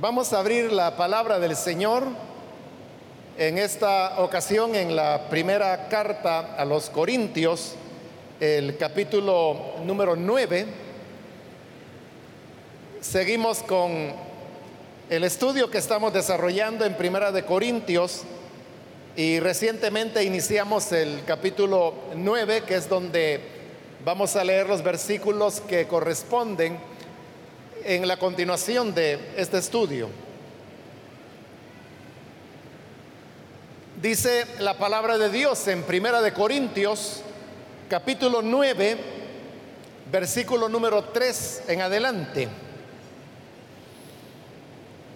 Vamos a abrir la palabra del Señor en esta ocasión en la primera carta a los Corintios, el capítulo número 9. Seguimos con el estudio que estamos desarrollando en Primera de Corintios y recientemente iniciamos el capítulo 9, que es donde vamos a leer los versículos que corresponden en la continuación de este estudio. Dice la palabra de Dios en Primera de Corintios, capítulo 9, versículo número 3 en adelante.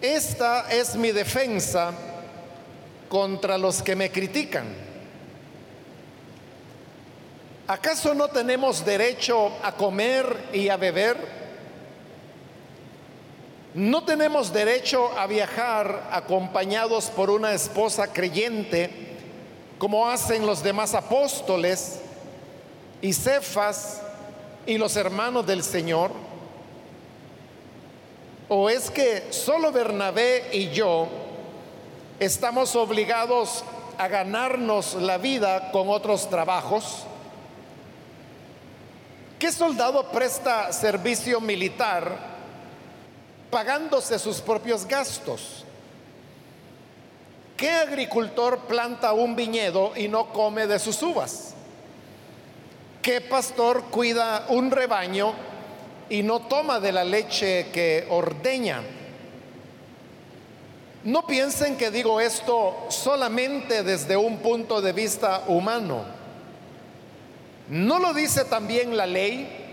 Esta es mi defensa contra los que me critican. ¿Acaso no tenemos derecho a comer y a beber? ¿No tenemos derecho a viajar acompañados por una esposa creyente como hacen los demás apóstoles y Cefas y los hermanos del Señor? ¿O es que solo Bernabé y yo estamos obligados a ganarnos la vida con otros trabajos? ¿Qué soldado presta servicio militar pagándose sus propios gastos? ¿Qué agricultor planta un viñedo y no come de sus uvas? ¿Qué pastor cuida un rebaño y no toma de la leche que ordeña? No piensen que digo esto solamente desde un punto de vista humano. ¿No lo dice también la ley?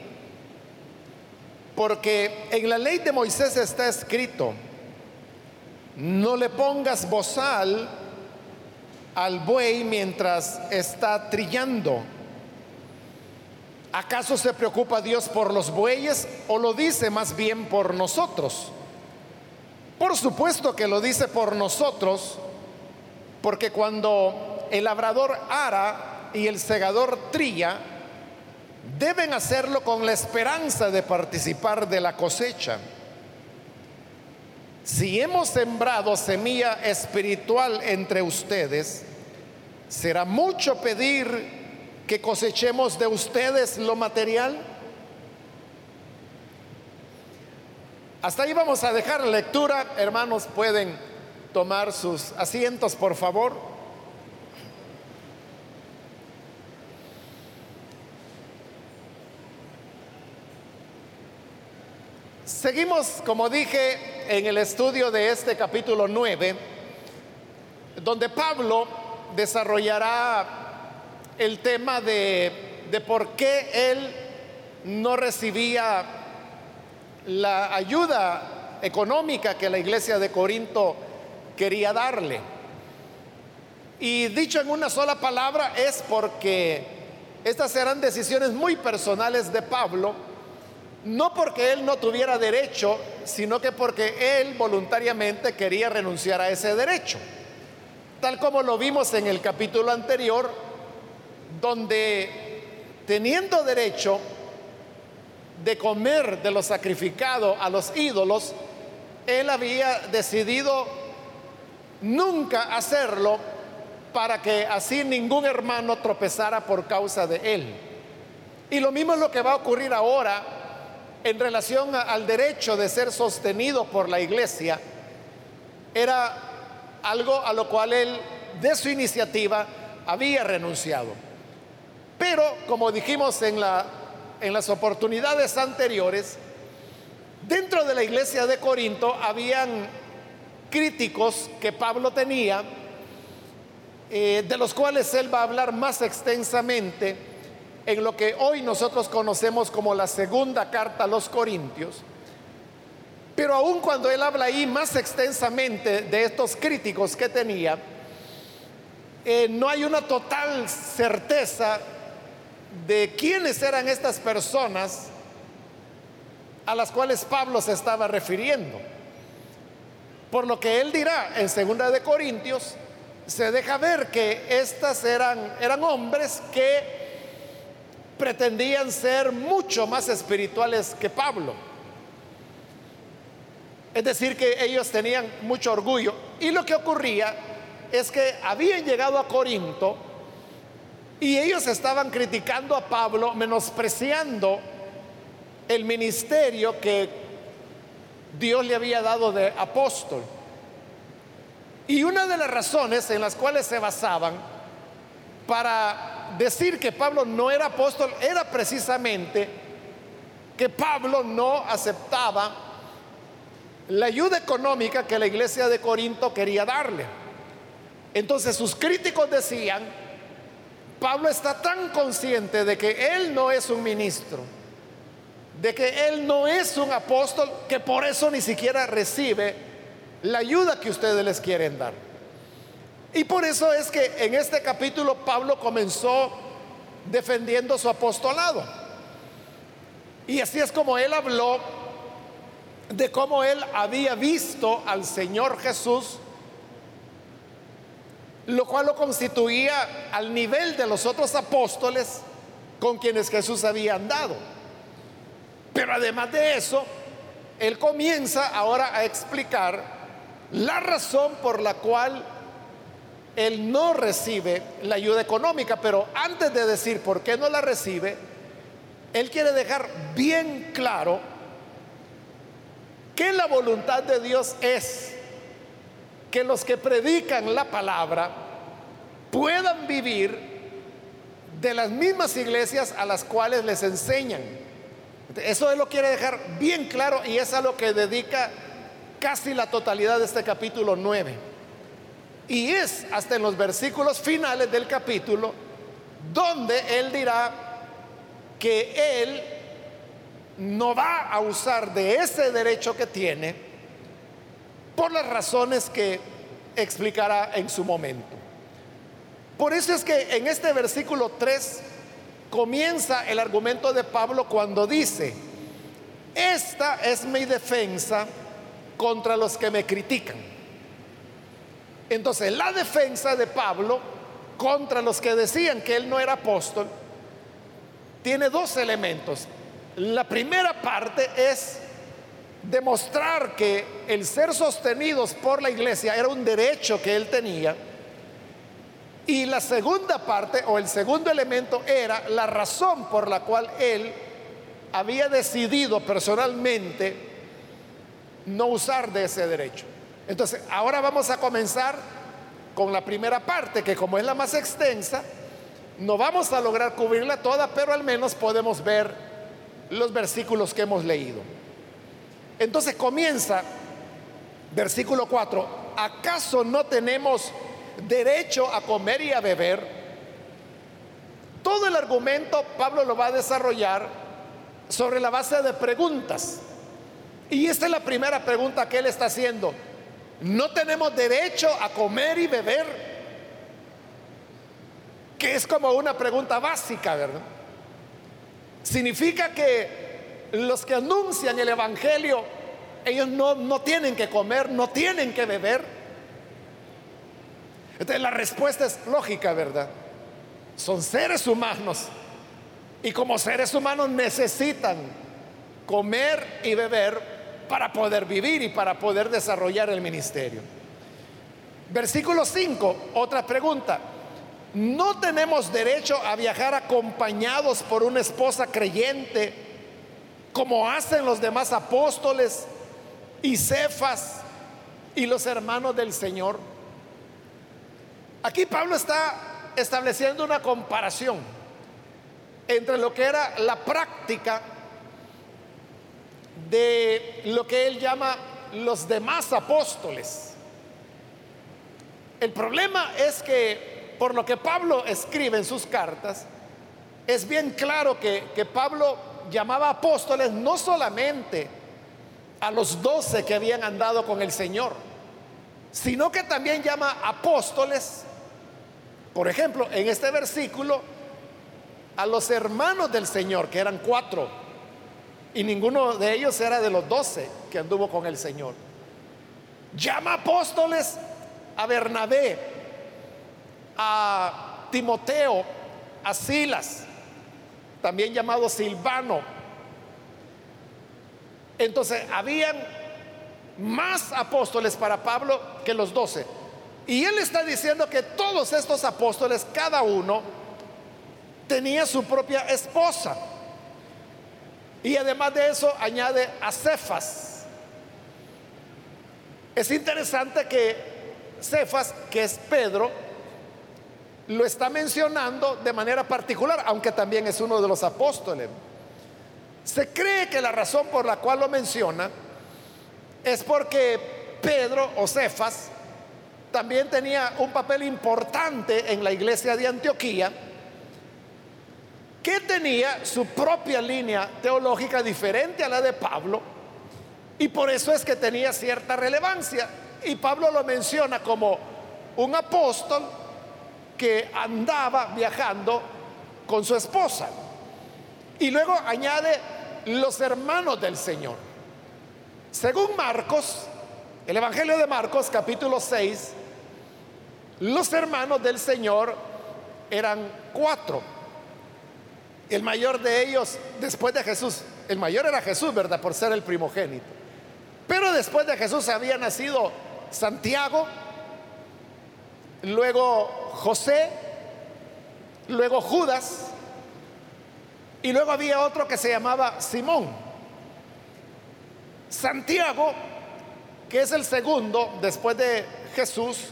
Porque en la ley de Moisés está escrito, no le pongas bozal al buey mientras está trillando. ¿Acaso se preocupa Dios por los bueyes o lo dice más bien por nosotros? Por supuesto que lo dice por nosotros, porque cuando el labrador ara y el segador trilla, deben hacerlo con la esperanza de participar de la cosecha. Si hemos sembrado semilla espiritual entre ustedes, será mucho pedir que cosechemos de ustedes lo material. Hasta ahí vamos a dejar la lectura. Hermanos, pueden tomar sus asientos, por favor. Seguimos, como dije, en el estudio de este capítulo 9, donde Pablo desarrollará el tema de, de por qué él no recibía la ayuda económica que la iglesia de Corinto quería darle. Y dicho en una sola palabra es porque estas eran decisiones muy personales de Pablo, no porque él no tuviera derecho, sino que porque él voluntariamente quería renunciar a ese derecho. Tal como lo vimos en el capítulo anterior, donde teniendo derecho de comer de lo sacrificado a los ídolos, él había decidido nunca hacerlo para que así ningún hermano tropezara por causa de él. Y lo mismo es lo que va a ocurrir ahora en relación al derecho de ser sostenido por la iglesia. Era algo a lo cual él de su iniciativa había renunciado. Pero, como dijimos en, la, en las oportunidades anteriores, dentro de la iglesia de Corinto habían críticos que Pablo tenía, eh, de los cuales él va a hablar más extensamente en lo que hoy nosotros conocemos como la segunda carta a los Corintios. Pero aun cuando él habla ahí más extensamente de estos críticos que tenía, eh, no hay una total certeza de quiénes eran estas personas a las cuales Pablo se estaba refiriendo. Por lo que él dirá en segunda de Corintios, se deja ver que estas eran, eran hombres que pretendían ser mucho más espirituales que Pablo. Es decir, que ellos tenían mucho orgullo. Y lo que ocurría es que habían llegado a Corinto y ellos estaban criticando a Pablo, menospreciando el ministerio que Dios le había dado de apóstol. Y una de las razones en las cuales se basaban para decir que Pablo no era apóstol era precisamente que Pablo no aceptaba la ayuda económica que la iglesia de Corinto quería darle. Entonces sus críticos decían, Pablo está tan consciente de que él no es un ministro, de que él no es un apóstol, que por eso ni siquiera recibe la ayuda que ustedes les quieren dar. Y por eso es que en este capítulo Pablo comenzó defendiendo su apostolado. Y así es como él habló de cómo él había visto al Señor Jesús, lo cual lo constituía al nivel de los otros apóstoles con quienes Jesús había andado. Pero además de eso, él comienza ahora a explicar la razón por la cual él no recibe la ayuda económica, pero antes de decir por qué no la recibe, él quiere dejar bien claro que la voluntad de Dios es que los que predican la palabra puedan vivir de las mismas iglesias a las cuales les enseñan. Eso él lo quiere dejar bien claro y es a lo que dedica casi la totalidad de este capítulo 9. Y es hasta en los versículos finales del capítulo donde él dirá que él no va a usar de ese derecho que tiene por las razones que explicará en su momento. Por eso es que en este versículo 3 comienza el argumento de Pablo cuando dice, esta es mi defensa contra los que me critican. Entonces, la defensa de Pablo contra los que decían que él no era apóstol tiene dos elementos. La primera parte es demostrar que el ser sostenidos por la iglesia era un derecho que él tenía. Y la segunda parte o el segundo elemento era la razón por la cual él había decidido personalmente no usar de ese derecho. Entonces, ahora vamos a comenzar con la primera parte, que como es la más extensa, no vamos a lograr cubrirla toda, pero al menos podemos ver los versículos que hemos leído. Entonces comienza, versículo 4, ¿acaso no tenemos derecho a comer y a beber? Todo el argumento Pablo lo va a desarrollar sobre la base de preguntas. Y esta es la primera pregunta que él está haciendo. ¿No tenemos derecho a comer y beber? Que es como una pregunta básica, ¿verdad? Significa que los que anuncian el Evangelio, ellos no, no tienen que comer, no tienen que beber. Entonces la respuesta es lógica, ¿verdad? Son seres humanos y como seres humanos necesitan comer y beber para poder vivir y para poder desarrollar el ministerio. Versículo 5, otra pregunta. No tenemos derecho a viajar acompañados por una esposa creyente, como hacen los demás apóstoles y Cefas y los hermanos del Señor. Aquí Pablo está estableciendo una comparación entre lo que era la práctica de lo que él llama los demás apóstoles. El problema es que por lo que Pablo escribe en sus cartas, es bien claro que, que Pablo llamaba apóstoles no solamente a los doce que habían andado con el Señor, sino que también llama apóstoles, por ejemplo, en este versículo, a los hermanos del Señor, que eran cuatro, y ninguno de ellos era de los doce que anduvo con el Señor. Llama apóstoles a Bernabé, a Timoteo, a Silas, también llamado Silvano. Entonces, habían más apóstoles para Pablo que los doce. Y él está diciendo que todos estos apóstoles, cada uno, tenía su propia esposa. Y además de eso añade a Cefas. Es interesante que Cefas, que es Pedro, lo está mencionando de manera particular, aunque también es uno de los apóstoles. Se cree que la razón por la cual lo menciona es porque Pedro o Cefas también tenía un papel importante en la iglesia de Antioquía, que tenía su propia línea teológica diferente a la de Pablo, y por eso es que tenía cierta relevancia. Y Pablo lo menciona como un apóstol que andaba viajando con su esposa. Y luego añade los hermanos del Señor. Según Marcos, el Evangelio de Marcos capítulo 6, los hermanos del Señor eran cuatro. El mayor de ellos, después de Jesús, el mayor era Jesús, ¿verdad? Por ser el primogénito. Pero después de Jesús había nacido Santiago, luego José, luego Judas, y luego había otro que se llamaba Simón. Santiago, que es el segundo después de Jesús,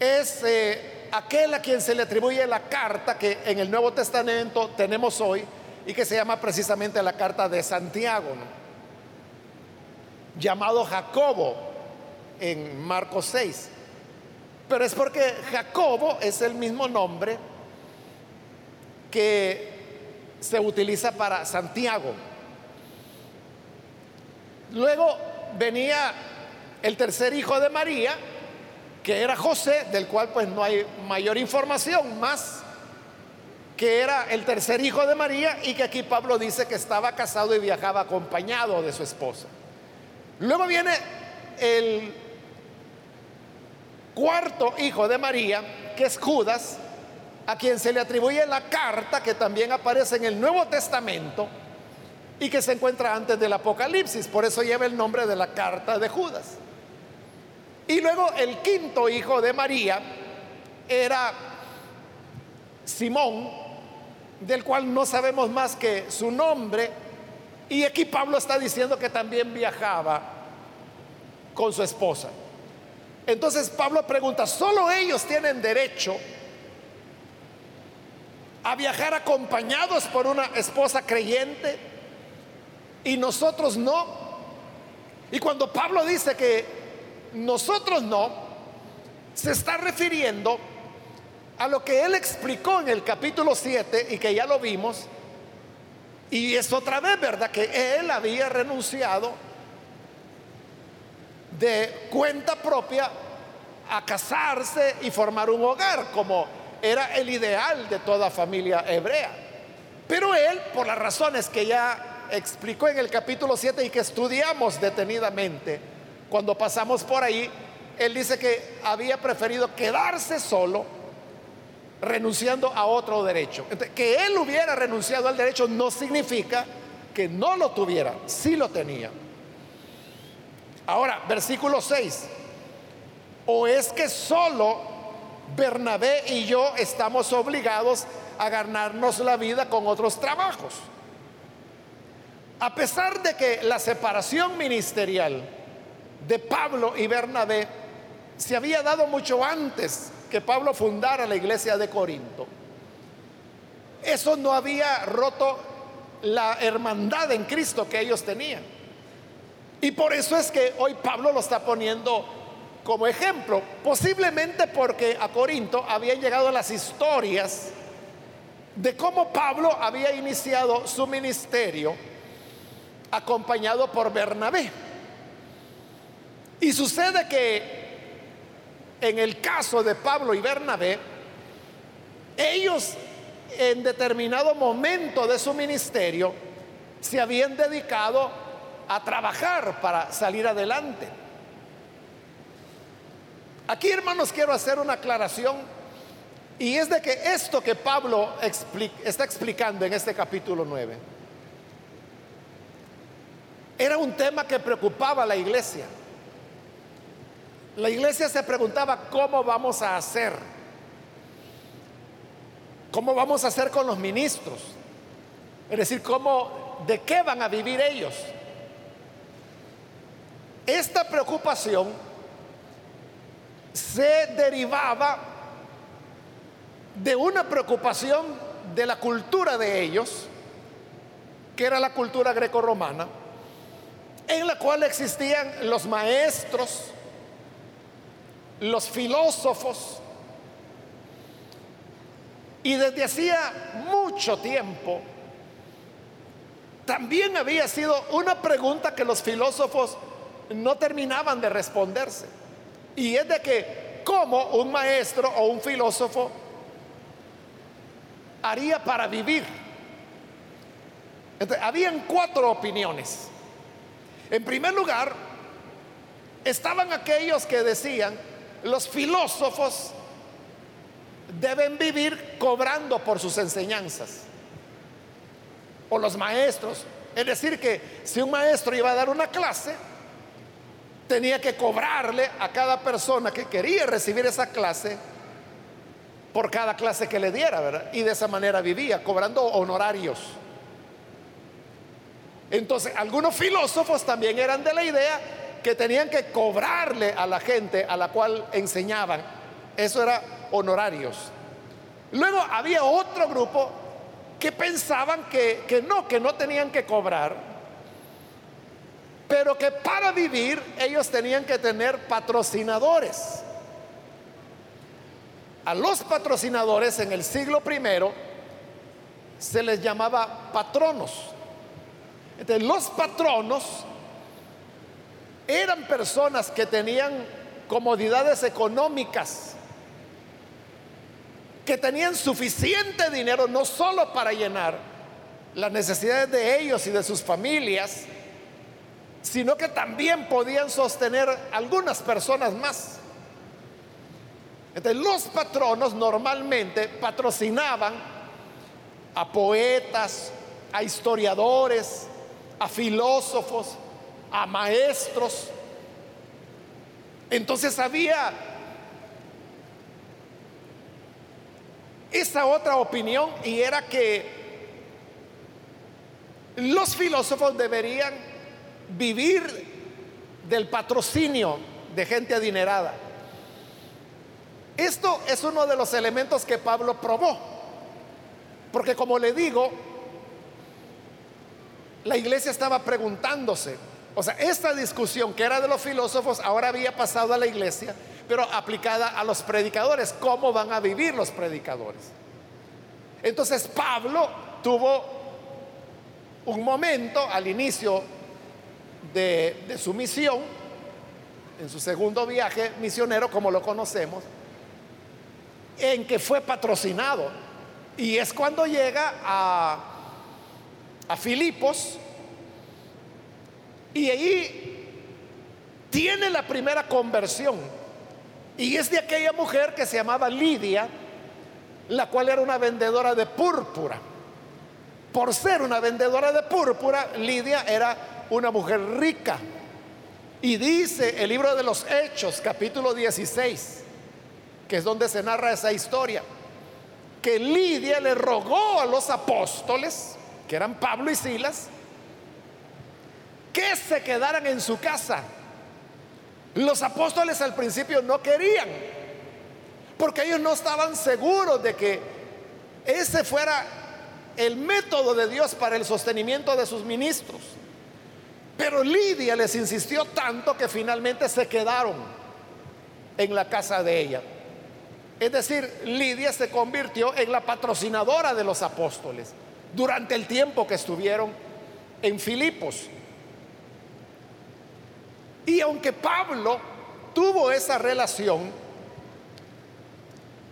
es eh, aquel a quien se le atribuye la carta que en el Nuevo Testamento tenemos hoy y que se llama precisamente la carta de Santiago, llamado Jacobo en Marcos 6. Pero es porque Jacobo es el mismo nombre que se utiliza para Santiago. Luego venía el tercer hijo de María, que era José, del cual pues no hay mayor información, más que era el tercer hijo de María y que aquí Pablo dice que estaba casado y viajaba acompañado de su esposa. Luego viene el cuarto hijo de María, que es Judas, a quien se le atribuye la carta que también aparece en el Nuevo Testamento y que se encuentra antes del Apocalipsis, por eso lleva el nombre de la carta de Judas. Y luego el quinto hijo de María era Simón, del cual no sabemos más que su nombre, y aquí Pablo está diciendo que también viajaba con su esposa. Entonces Pablo pregunta, ¿solo ellos tienen derecho a viajar acompañados por una esposa creyente y nosotros no. Y cuando Pablo dice que nosotros no, se está refiriendo a lo que él explicó en el capítulo 7 y que ya lo vimos. Y es otra vez, ¿verdad? Que él había renunciado de cuenta propia a casarse y formar un hogar, como era el ideal de toda familia hebrea. Pero él, por las razones que ya explicó en el capítulo 7 y que estudiamos detenidamente, cuando pasamos por ahí, él dice que había preferido quedarse solo, renunciando a otro derecho. que él hubiera renunciado al derecho no significa que no lo tuviera, sí lo tenía. Ahora, versículo 6. O es que solo Bernabé y yo estamos obligados a ganarnos la vida con otros trabajos. A pesar de que la separación ministerial de Pablo y Bernabé se había dado mucho antes que Pablo fundara la iglesia de Corinto, eso no había roto la hermandad en Cristo que ellos tenían. Y por eso es que hoy Pablo lo está poniendo como ejemplo, posiblemente porque a Corinto habían llegado las historias de cómo Pablo había iniciado su ministerio acompañado por Bernabé. Y sucede que en el caso de Pablo y Bernabé, ellos en determinado momento de su ministerio se habían dedicado a trabajar para salir adelante. Aquí, hermanos, quiero hacer una aclaración y es de que esto que Pablo está explicando en este capítulo 9 era un tema que preocupaba a la iglesia. La iglesia se preguntaba cómo vamos a hacer, cómo vamos a hacer con los ministros, es decir, cómo, de qué van a vivir ellos. Esta preocupación se derivaba de una preocupación de la cultura de ellos, que era la cultura grecorromana, en la cual existían los maestros, los filósofos, y desde hacía mucho tiempo también había sido una pregunta que los filósofos no terminaban de responderse. Y es de que, ¿cómo un maestro o un filósofo haría para vivir? habían cuatro opiniones. En primer lugar, estaban aquellos que decían, los filósofos deben vivir cobrando por sus enseñanzas. O los maestros. Es decir, que si un maestro iba a dar una clase, tenía que cobrarle a cada persona que quería recibir esa clase por cada clase que le diera, ¿verdad? Y de esa manera vivía, cobrando honorarios. Entonces, algunos filósofos también eran de la idea que tenían que cobrarle a la gente a la cual enseñaban. Eso era honorarios. Luego había otro grupo que pensaban que, que no, que no tenían que cobrar, pero que para vivir ellos tenían que tener patrocinadores. A los patrocinadores en el siglo primero se les llamaba patronos. Entonces, los patronos eran personas que tenían comodidades económicas, que tenían suficiente dinero no solo para llenar las necesidades de ellos y de sus familias, sino que también podían sostener algunas personas más. Los patronos normalmente patrocinaban a poetas, a historiadores, a filósofos, a maestros. Entonces había esa otra opinión y era que los filósofos deberían vivir del patrocinio de gente adinerada. Esto es uno de los elementos que Pablo probó, porque como le digo, la iglesia estaba preguntándose, o sea, esta discusión que era de los filósofos ahora había pasado a la iglesia, pero aplicada a los predicadores, ¿cómo van a vivir los predicadores? Entonces Pablo tuvo un momento al inicio de, su misión, en su segundo viaje misionero, como lo conocemos, en que fue patrocinado. Y es cuando llega a, Filipos y ahí tiene la primera conversión. Y es de aquella mujer que se llamaba Lidia, la cual era una vendedora de púrpura. Por ser una vendedora de púrpura, Lidia era una mujer rica. Y dice el libro de los Hechos, capítulo 16, que es donde se narra esa historia, que Lidia le rogó a los apóstoles, que eran Pablo y Silas, que se quedaran en su casa. Los apóstoles al principio no querían, porque ellos no estaban seguros de que ese fuera el método de Dios para el sostenimiento de sus ministros. Pero Lidia les insistió tanto que finalmente se quedaron en la casa de ella. Es decir, Lidia se convirtió en la patrocinadora de los apóstoles durante el tiempo que estuvieron en Filipos. Y aunque Pablo tuvo esa relación,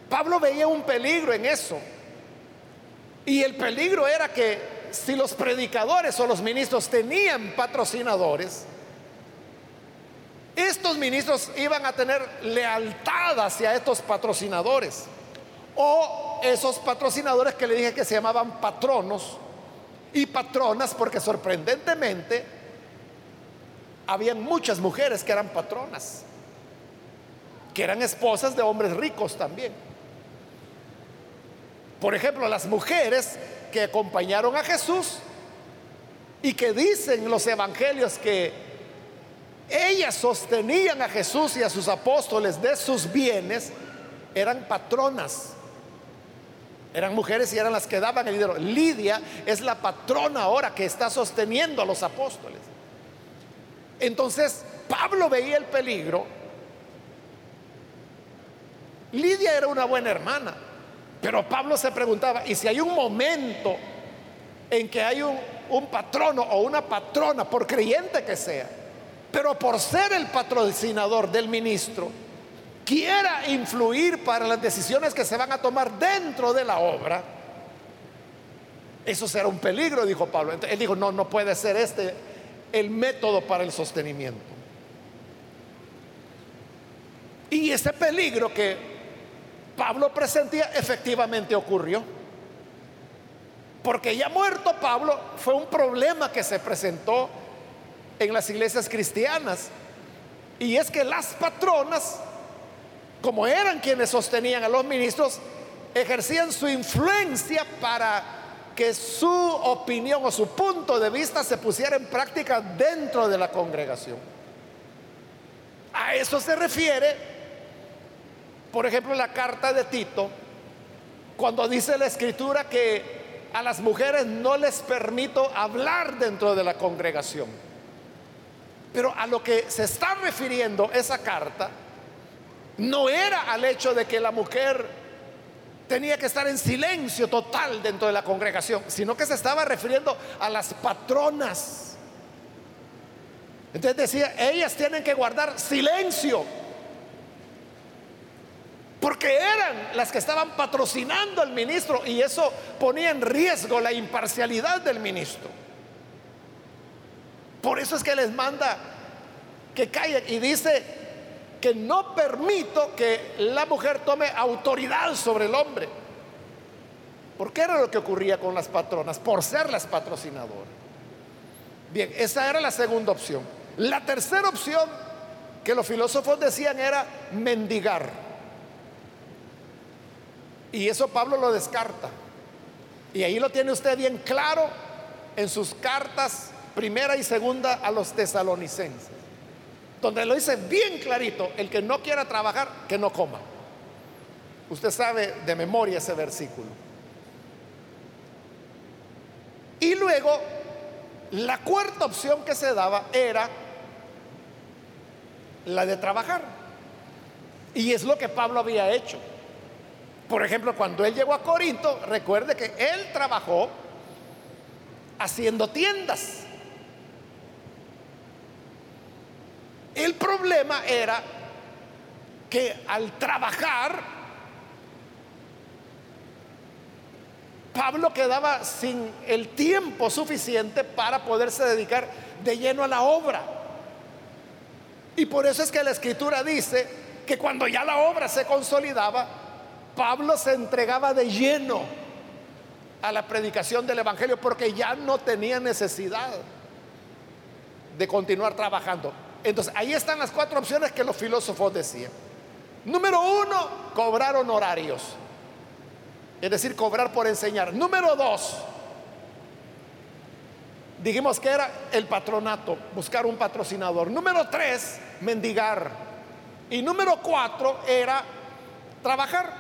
Pablo veía un peligro en eso. Y el peligro era que si los predicadores o los ministros tenían patrocinadores, estos ministros iban a tener lealtad hacia estos patrocinadores. O esos patrocinadores que le dije que se llamaban patronos y patronas, porque sorprendentemente habían muchas mujeres que eran patronas, que eran esposas de hombres ricos también. Por ejemplo, las mujeres que acompañaron a Jesús y que dicen los evangelios que ellas sostenían a Jesús y a sus apóstoles de sus bienes, eran patronas. Eran mujeres y eran las que daban el dinero. Lidia es la patrona ahora que está sosteniendo a los apóstoles. Entonces, Pablo veía el peligro. Lidia era una buena hermana, pero Pablo se preguntaba, ¿y si hay un momento en que hay un, patrono o una patrona, por creyente que sea, pero por ser el patrocinador del ministro, quiera influir para las decisiones que se van a tomar dentro de la obra, eso será un peligro, dijo Pablo. Él dijo, no, no puede ser este el método para el sostenimiento. Y ese peligro que Pablo presentía efectivamente ocurrió. Porque ya muerto Pablo fue un problema que se presentó en las iglesias cristianas. Y es que las patronas, como eran quienes sostenían a los ministros, ejercían su influencia para que su opinión o su punto de vista se pusiera en práctica dentro de la congregación. A eso se refiere, por ejemplo, la carta de Tito, cuando dice la escritura que a las mujeres no les permito hablar dentro de la congregación. Pero a lo que se está refiriendo esa carta no era al hecho de que la mujer tenía que estar en silencio total dentro de la congregación, sino que se estaba refiriendo a las patronas. Entonces decía, ellas tienen que guardar silencio, porque eran las que estaban patrocinando al ministro y eso ponía en riesgo la imparcialidad del ministro. Por eso es que les manda que callen y dice, que no permito que la mujer tome autoridad sobre el hombre. Porque era lo que ocurría con las patronas, por ser las patrocinadoras. Bien, esa era la segunda opción. La tercera opción que los filósofos decían era mendigar. Y eso Pablo lo descarta. Y ahí lo tiene usted bien claro en sus cartas primera y segunda a los tesalonicenses donde lo dice bien clarito, el que no quiera trabajar, que no coma. Usted sabe de memoria ese versículo. Y luego, la cuarta opción que se daba era la de trabajar. Y es lo que Pablo había hecho. Por ejemplo, cuando él llegó a Corinto, recuerde que él trabajó haciendo tiendas. El problema era que al trabajar, Pablo quedaba sin el tiempo suficiente para poderse dedicar de lleno a la obra. Y por eso es que la escritura dice que cuando ya la obra se consolidaba, Pablo se entregaba de lleno a la predicación del Evangelio porque ya no tenía necesidad de continuar trabajando. Entonces, ahí están las cuatro opciones que los filósofos decían. Número uno, cobrar honorarios. Es decir, cobrar por enseñar. Número dos, dijimos que era el patronato, buscar un patrocinador. Número tres, mendigar. Y número cuatro era trabajar.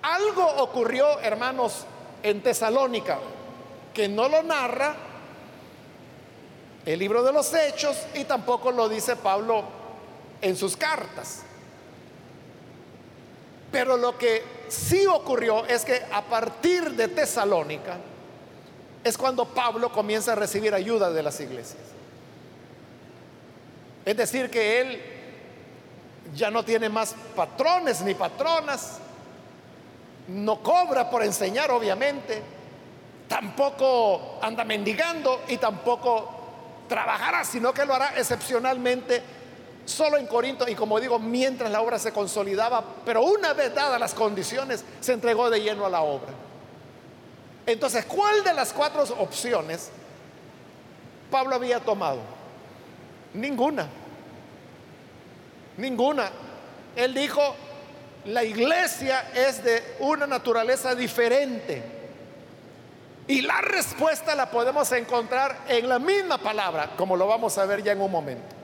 Algo ocurrió, hermanos, en Tesalónica, que no lo narra el libro de los hechos y tampoco lo dice Pablo en sus cartas. Pero lo que sí ocurrió es que a partir de Tesalónica es cuando Pablo comienza a recibir ayuda de las iglesias. Es decir, que él ya no tiene más patrones ni patronas, no cobra por enseñar, obviamente, tampoco anda mendigando y tampoco trabajará, sino que lo hará excepcionalmente solo en Corinto y como digo, mientras la obra se consolidaba, pero una vez dadas las condiciones, se entregó de lleno a la obra. Entonces, ¿cuál de las cuatro opciones Pablo había tomado? Ninguna. Ninguna. Él dijo, la iglesia es de una naturaleza diferente. Y la respuesta la podemos encontrar en la misma palabra, como lo vamos a ver ya en un momento.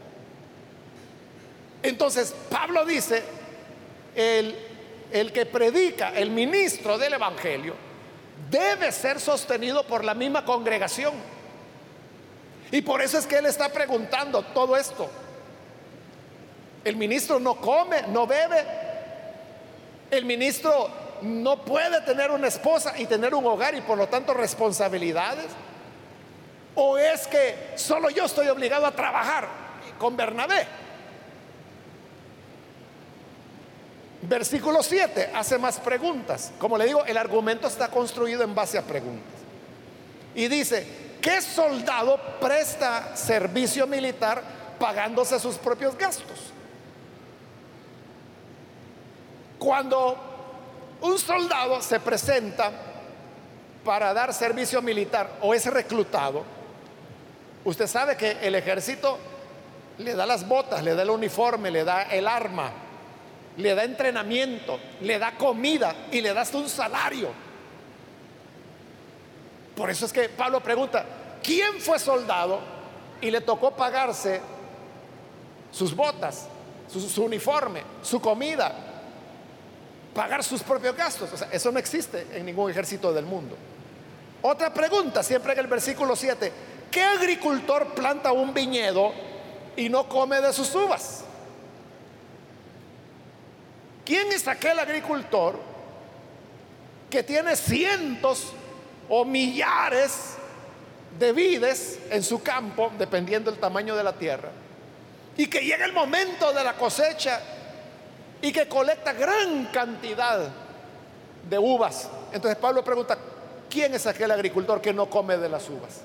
Entonces, Pablo dice, el, el que predica, el ministro del Evangelio, debe ser sostenido por la misma congregación. Y por eso es que él está preguntando todo esto. El ministro no come, no bebe. El ministro no puede tener una esposa y tener un hogar y por lo tanto responsabilidades. ¿O es que solo yo estoy obligado a trabajar con Bernabé? Versículo 7 hace más preguntas. Como le digo, el argumento está construido en base a preguntas. Y dice, ¿qué soldado presta servicio militar pagándose sus propios gastos? Cuando un soldado se presenta para dar servicio militar o es reclutado, usted sabe que el ejército le da las botas, le da el uniforme, le da el arma, le da entrenamiento, le da comida y le da hasta un salario. Por eso es que Pablo pregunta, ¿quién fue soldado y le tocó pagarse sus botas, su, uniforme, su comida, pagar sus propios gastos? O sea, eso no existe en ningún ejército del mundo. Otra pregunta, siempre en el versículo 7, ¿qué agricultor planta un viñedo y no come de sus uvas? ¿Quién es aquel agricultor que tiene cientos o millares de vides en su campo, dependiendo del tamaño de la tierra, y que llega el momento de la cosecha y que colecta gran cantidad de uvas? Entonces Pablo pregunta, ¿quién es aquel agricultor que no come de las uvas?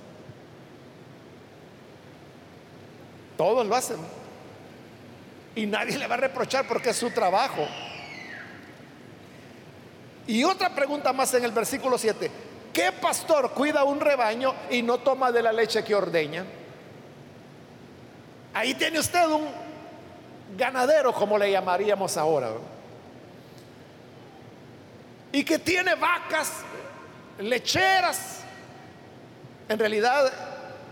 Todos lo hacen. Y nadie le va a reprochar porque es su trabajo. Y otra pregunta más en el versículo 7. ¿Qué pastor cuida un rebaño y no toma de la leche que ordeña? Ahí tiene usted un ganadero, como le llamaríamos ahora. Y que tiene vacas, lecheras. En realidad,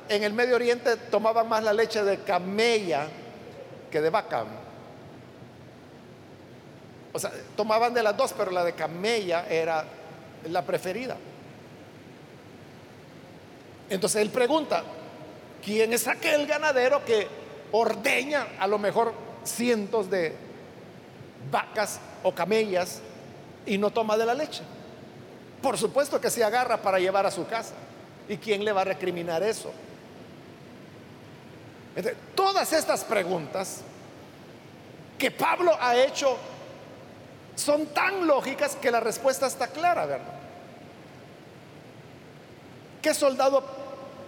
en el Medio Oriente tomaban más la leche de camella que de vaca. O sea, tomaban de las dos, pero la de camella era la preferida. Entonces él pregunta, ¿quién es aquel ganadero que ordeña a lo mejor cientos de vacas o camellas y no toma de la leche? Por supuesto que se agarra para llevar a su casa. ¿Y quién le va a recriminar eso? todas estas preguntas que Pablo ha hecho son tan lógicas que la respuesta está clara, ¿verdad? ¿Qué soldado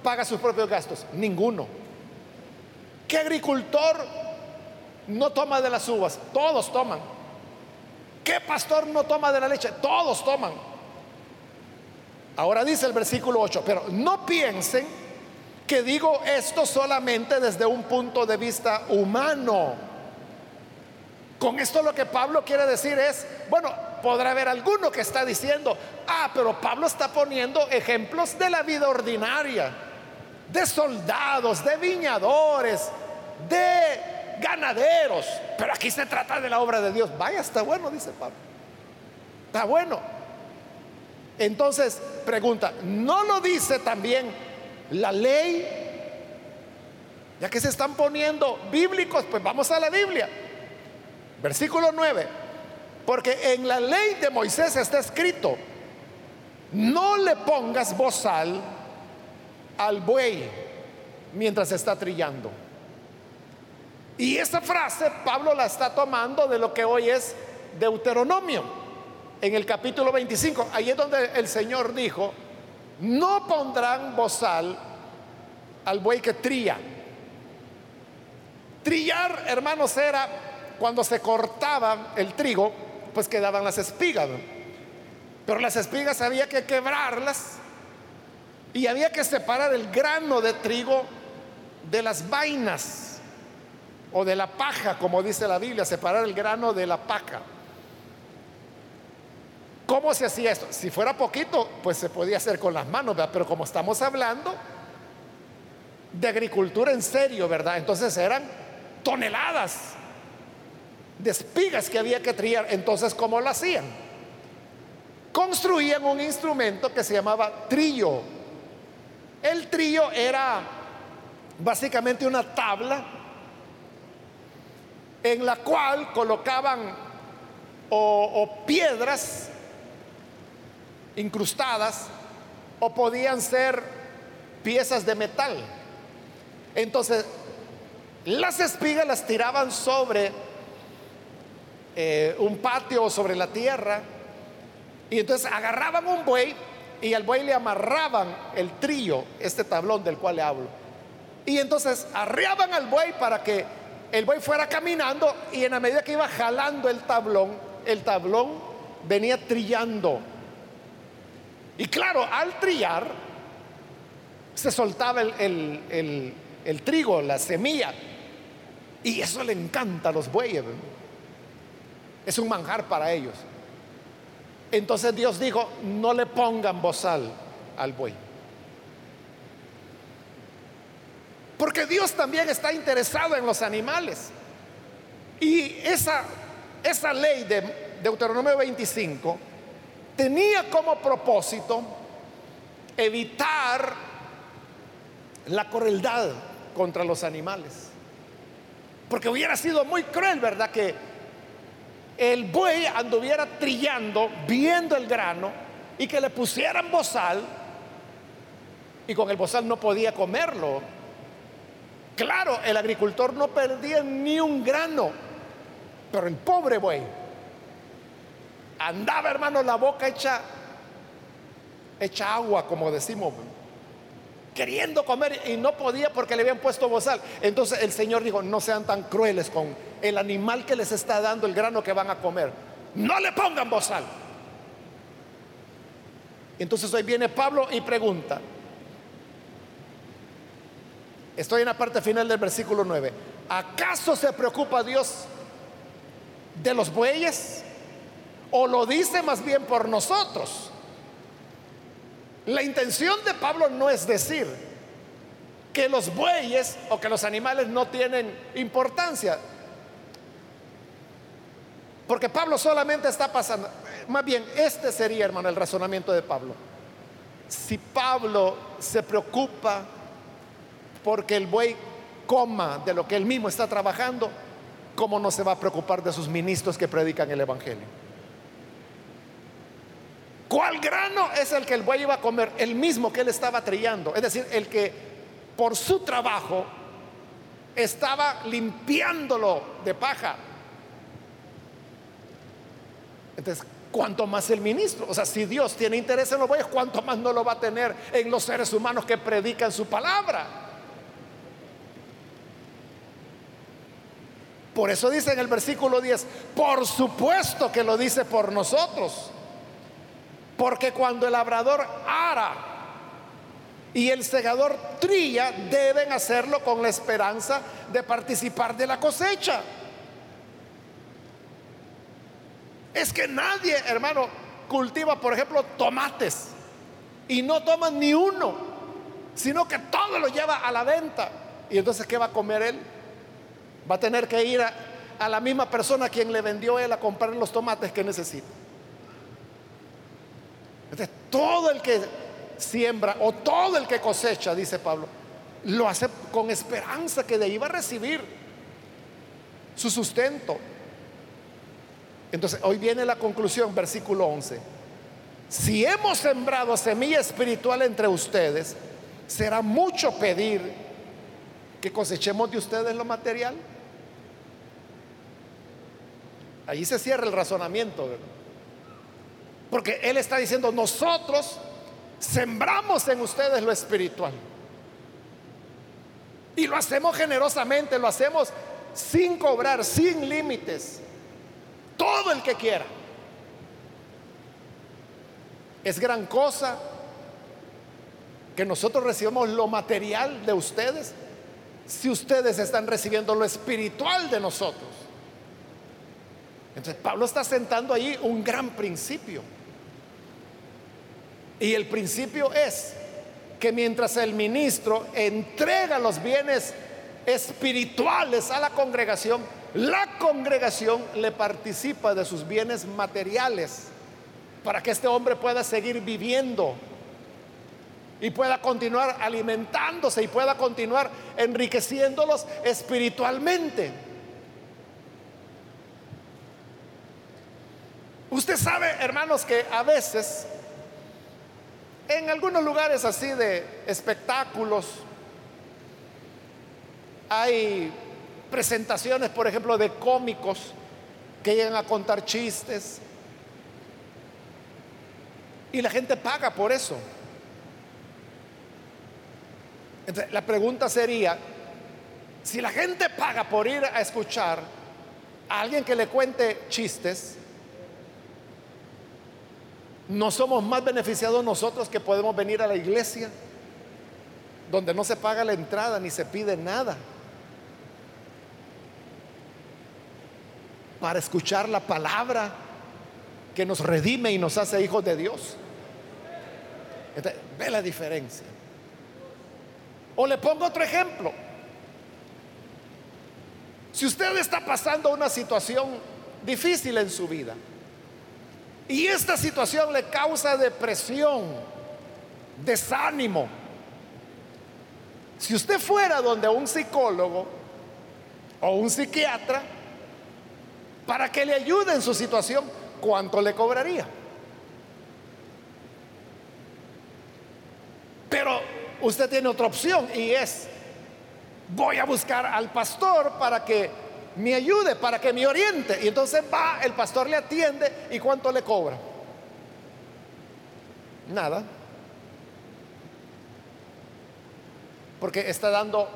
paga sus propios gastos? Ninguno. ¿Qué agricultor no toma de las uvas? Todos toman. ¿Qué pastor no toma de la leche? Todos toman. Ahora dice el versículo 8, pero no piensen que digo esto solamente desde un punto de vista humano con esto lo que Pablo quiere decir es, bueno, podrá haber alguno que está diciendo, ah, pero Pablo está poniendo ejemplos de la vida ordinaria, de soldados, de viñadores, de ganaderos, pero aquí se trata de la obra de Dios. Vaya, está bueno, dice Pablo. Está bueno. Entonces, pregunta, ¿no lo dice también la ley? Ya que se están poniendo bíblicos, pues vamos a la Biblia. Versículo 9. Porque en la ley de Moisés está escrito, no le pongas bozal al buey mientras está trillando. Y esa frase Pablo la está tomando de lo que hoy es Deuteronomio. En el capítulo 25, ahí es donde el Señor dijo, no pondrán bozal al buey que trilla. Trillar, hermanos, era cuando se cortaba el trigo, pues quedaban las espigas. Pero las espigas había que quebrarlas y había que separar el grano de trigo de las vainas o de la paja, como dice la Biblia, separar el grano de la paja. ¿Cómo se hacía esto? Si fuera poquito, pues se podía hacer con las manos, pero como estamos hablando de agricultura en serio, ¿verdad? Entonces eran toneladas de espigas que había que trillar. Entonces, ¿cómo lo hacían? Construían un instrumento que se llamaba trillo. El trillo era básicamente una tabla en la cual colocaban o, piedras incrustadas o podían ser piezas de metal. Entonces, las espigas las tiraban sobre eh, un patio o sobre la tierra y entonces agarraban un buey y al buey le amarraban el trillo, este tablón del cual le hablo. Y entonces arreaban al buey para que el buey fuera caminando y en la medida que iba jalando el tablón, el tablón venía trillando. Y claro, al trillar se soltaba el, trigo, la semilla. Y eso le encanta a los bueyes. Es un manjar para ellos. Entonces Dios dijo, no le pongan bozal al buey. Porque Dios también está interesado en los animales. Y esa, esa ley de Deuteronomio 25 tenía como propósito evitar la crueldad contra los animales. Porque hubiera sido muy cruel, ¿verdad? Que el buey anduviera trillando, viendo el grano, y que le pusieran bozal, y con el bozal no podía comerlo. Claro, el agricultor no perdía ni un grano, pero el pobre buey andaba, hermano, la boca hecha, hecha agua, como decimos, queriendo comer y no podía porque le habían puesto bozal. Entonces el Señor dijo, no sean tan crueles con el animal que les está dando el grano que van a comer. No le pongan bozal. Entonces hoy viene Pablo y pregunta, estoy en la parte final del versículo 9, ¿acaso se preocupa Dios de los bueyes? ¿O lo dice más bien por nosotros? La intención de Pablo no es decir que los bueyes o que los animales no tienen importancia. Porque Pablo solamente está pasando. Más bien, este sería, hermano, el razonamiento de Pablo. Si Pablo se preocupa porque el buey coma de lo que él mismo está trabajando, ¿cómo no se va a preocupar de sus ministros que predican el Evangelio? ¿Cuál grano es el que el buey iba a comer? El mismo que él estaba trillando. Es decir, el que por su trabajo estaba limpiándolo de paja. Entonces, ¿cuánto más el ministro? O sea, si Dios tiene interés en los bueyes, ¿cuánto más no lo va a tener en los seres humanos que predican su palabra? Por eso dice en el versículo 10, por supuesto que lo dice por nosotros. Porque cuando el labrador ara y el segador trilla, deben hacerlo con la esperanza de participar de la cosecha. Es que nadie, hermano, cultiva, por ejemplo, tomates y no toma ni uno, sino que todo lo lleva a la venta. Y entonces, ¿qué va a comer él? Va a tener que ir a, la misma persona a quien le vendió él a comprar los tomates que necesita todo el que siembra o todo el que cosecha, dice Pablo, lo hace con esperanza que de ahí va a recibir su sustento. Entonces, hoy viene la conclusión, versículo 11. Si hemos sembrado semilla espiritual entre ustedes, será mucho pedir que cosechemos de ustedes lo material. Ahí se cierra el razonamiento. ¿verdad? Porque Él está diciendo, nosotros sembramos en ustedes lo espiritual. Y lo hacemos generosamente, lo hacemos sin cobrar, sin límites. Todo el que quiera. Es gran cosa que nosotros recibamos lo material de ustedes si ustedes están recibiendo lo espiritual de nosotros? Entonces Pablo está sentando ahí un gran principio. Y el principio es que mientras el ministro entrega los bienes espirituales a la congregación, la congregación le participa de sus bienes materiales para que este hombre pueda seguir viviendo y pueda continuar alimentándose y pueda continuar enriqueciéndolos espiritualmente. Usted sabe, hermanos, que a veces en algunos lugares así de espectáculos hay presentaciones, por ejemplo, de cómicos que llegan a contar chistes y la gente paga por eso. Entonces, la pregunta sería, si la gente paga por ir a escuchar a alguien que le cuente chistes, ¿no somos más beneficiados nosotros que podemos venir a la iglesia donde no se paga la entrada ni se pide nada? Para escuchar la palabra que nos redime y nos hace hijos de Dios. ve la diferencia. O le pongo otro ejemplo. Si usted está pasando una situación difícil en su vida y esta situación le causa depresión, desánimo, si usted fuera donde un psicólogo o un psiquiatra para que le ayude en su situación, ¿cuánto le cobraría? Pero usted tiene otra opción y es, voy a buscar al pastor para que me ayude, para que me oriente. Y entonces va, el pastor le atiende y cuánto le cobra. Nada. Porque está dando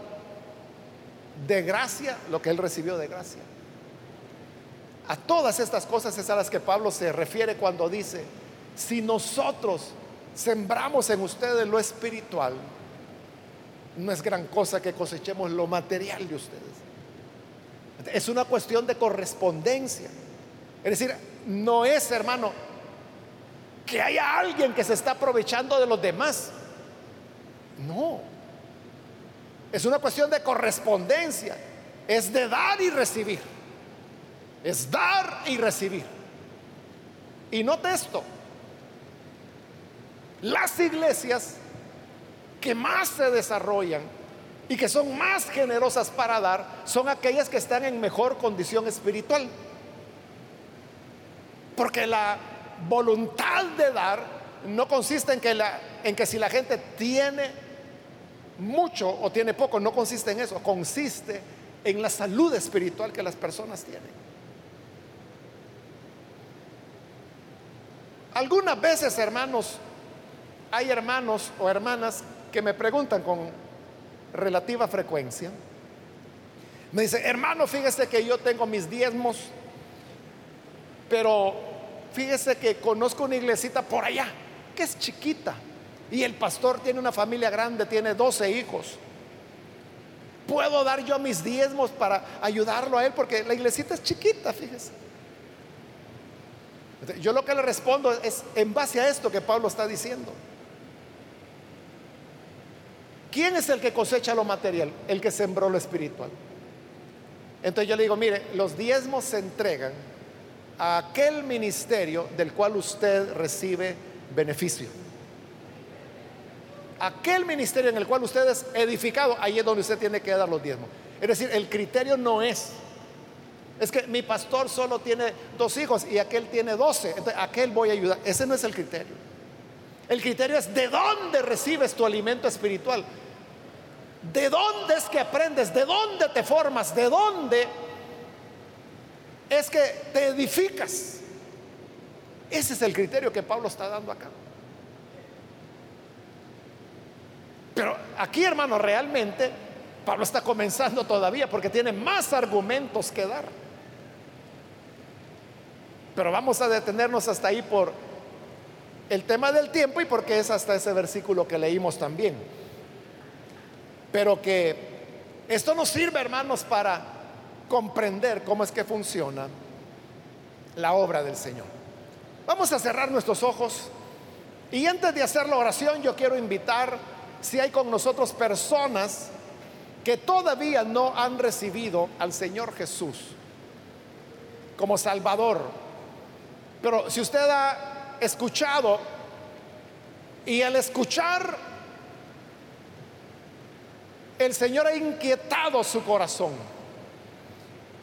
de gracia lo que él recibió de gracia. A todas estas cosas es a las que Pablo se refiere cuando dice, si nosotros sembramos en ustedes lo espiritual, no es gran cosa que cosechemos lo material de ustedes. Es una cuestión de correspondencia. Es decir, no es, hermano, que haya alguien que se está aprovechando de los demás. No. Es una cuestión de correspondencia. Es de dar y recibir. Es dar y recibir. Y note esto. Las iglesias que más se desarrollan y que son más generosas para dar son aquellas que están en mejor condición espiritual. Porque la voluntad de dar no consiste en que, en que si la gente tiene mucho o tiene poco, no consiste en eso, consiste en la salud espiritual que las personas tienen. Algunas veces, hermanos, hay hermanos o hermanas que me preguntan con relativa frecuencia. Me dice, hermano, fíjese que yo tengo mis diezmos, pero fíjese que conozco una iglesita por allá, que es chiquita, y el pastor tiene una familia grande, tiene 12 hijos. ¿Puedo dar yo mis diezmos para ayudarlo a él? Porque la iglesita es chiquita, fíjese. Yo lo que le respondo es en base a esto que Pablo está diciendo. ¿Quién es el que cosecha lo material? El que sembró lo espiritual. Entonces yo le digo, mire, los diezmos se entregan a aquel ministerio del cual usted recibe beneficio. Aquel ministerio en el cual usted es edificado, ahí es donde usted tiene que dar los diezmos. Es decir, el criterio no es, es que mi pastor solo tiene dos hijos y aquel tiene doce, entonces aquel voy a ayudar. Ese no es el criterio. El criterio es de dónde recibes tu alimento espiritual. ¿De dónde es que aprendes? ¿De dónde te formas? ¿De dónde es que te edificas? Ese es el criterio que Pablo está dando acá. Pero aquí, hermano, realmente Pablo está comenzando todavía porque tiene más argumentos que dar. Pero vamos a detenernos hasta ahí por el tema del tiempo y porque es hasta ese versículo que leímos también. Pero que Esto nos sirve, hermanos, para comprender cómo es que funciona la obra del Señor. Vamos a cerrar nuestros ojos y antes de hacer la oración yo quiero invitar, si hay con nosotros personas que todavía no han recibido al Señor Jesús como Salvador, pero si usted ha escuchado y al escuchar el Señor ha inquietado su corazón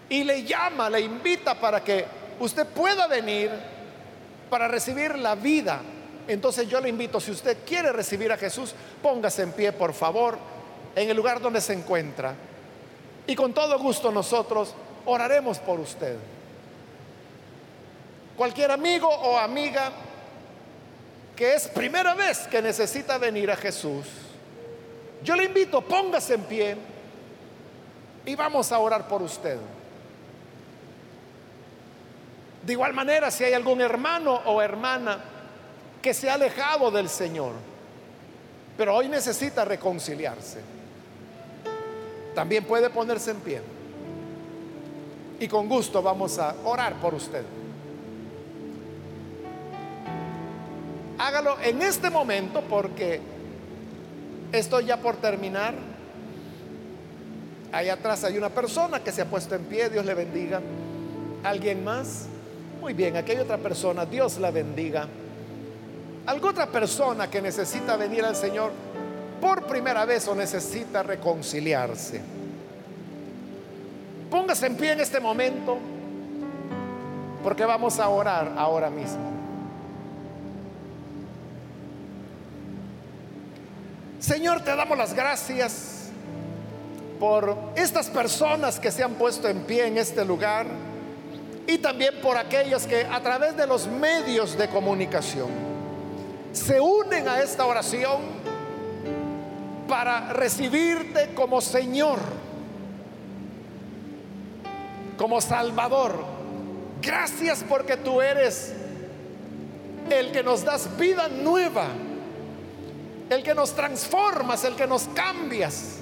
y le llama, le invita para que usted pueda venir para recibir la vida. Entonces yo le invito, si usted quiere recibir a Jesús, póngase en pie, por favor, en el lugar donde se encuentra. Y con todo gusto nosotros oraremos por usted. Cualquier amigo o amiga que es primera vez que necesita venir a Jesús, yo le invito, póngase en pie y vamos a orar por usted. De igual manera, si hay algún hermano o hermana que se ha alejado del Señor, pero hoy necesita reconciliarse, también puede ponerse en pie. Y con gusto vamos a orar por usted. Hágalo en este momento porque estoy ya por terminar. Ahí atrás hay una persona que se ha puesto en pie, Dios le bendiga. ¿Alguien más? Muy bien, aquí hay otra persona, Dios la bendiga. ¿Alguna otra persona que necesita venir al Señor por primera vez o necesita reconciliarse? Póngase en pie en este momento porque vamos a orar ahora mismo. Señor, te damos las gracias por estas personas que se han puesto en pie en este lugar y también por aquellos que a través de los medios de comunicación se unen a esta oración para recibirte como Señor, como Salvador. Gracias porque tú eres el que nos das vida nueva el que nos transformas, el que nos cambias.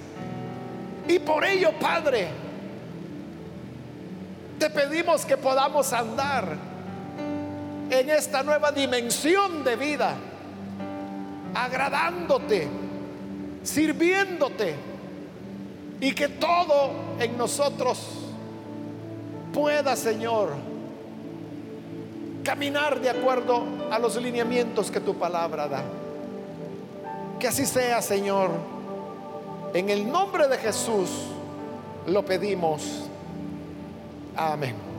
Y por ello, Padre, te pedimos que podamos andar en esta nueva dimensión de vida, agradándote, sirviéndote, y que todo en nosotros pueda, Señor, caminar de acuerdo a los lineamientos que tu palabra da. Que así sea, Señor. En el nombre de Jesús lo pedimos. Amén.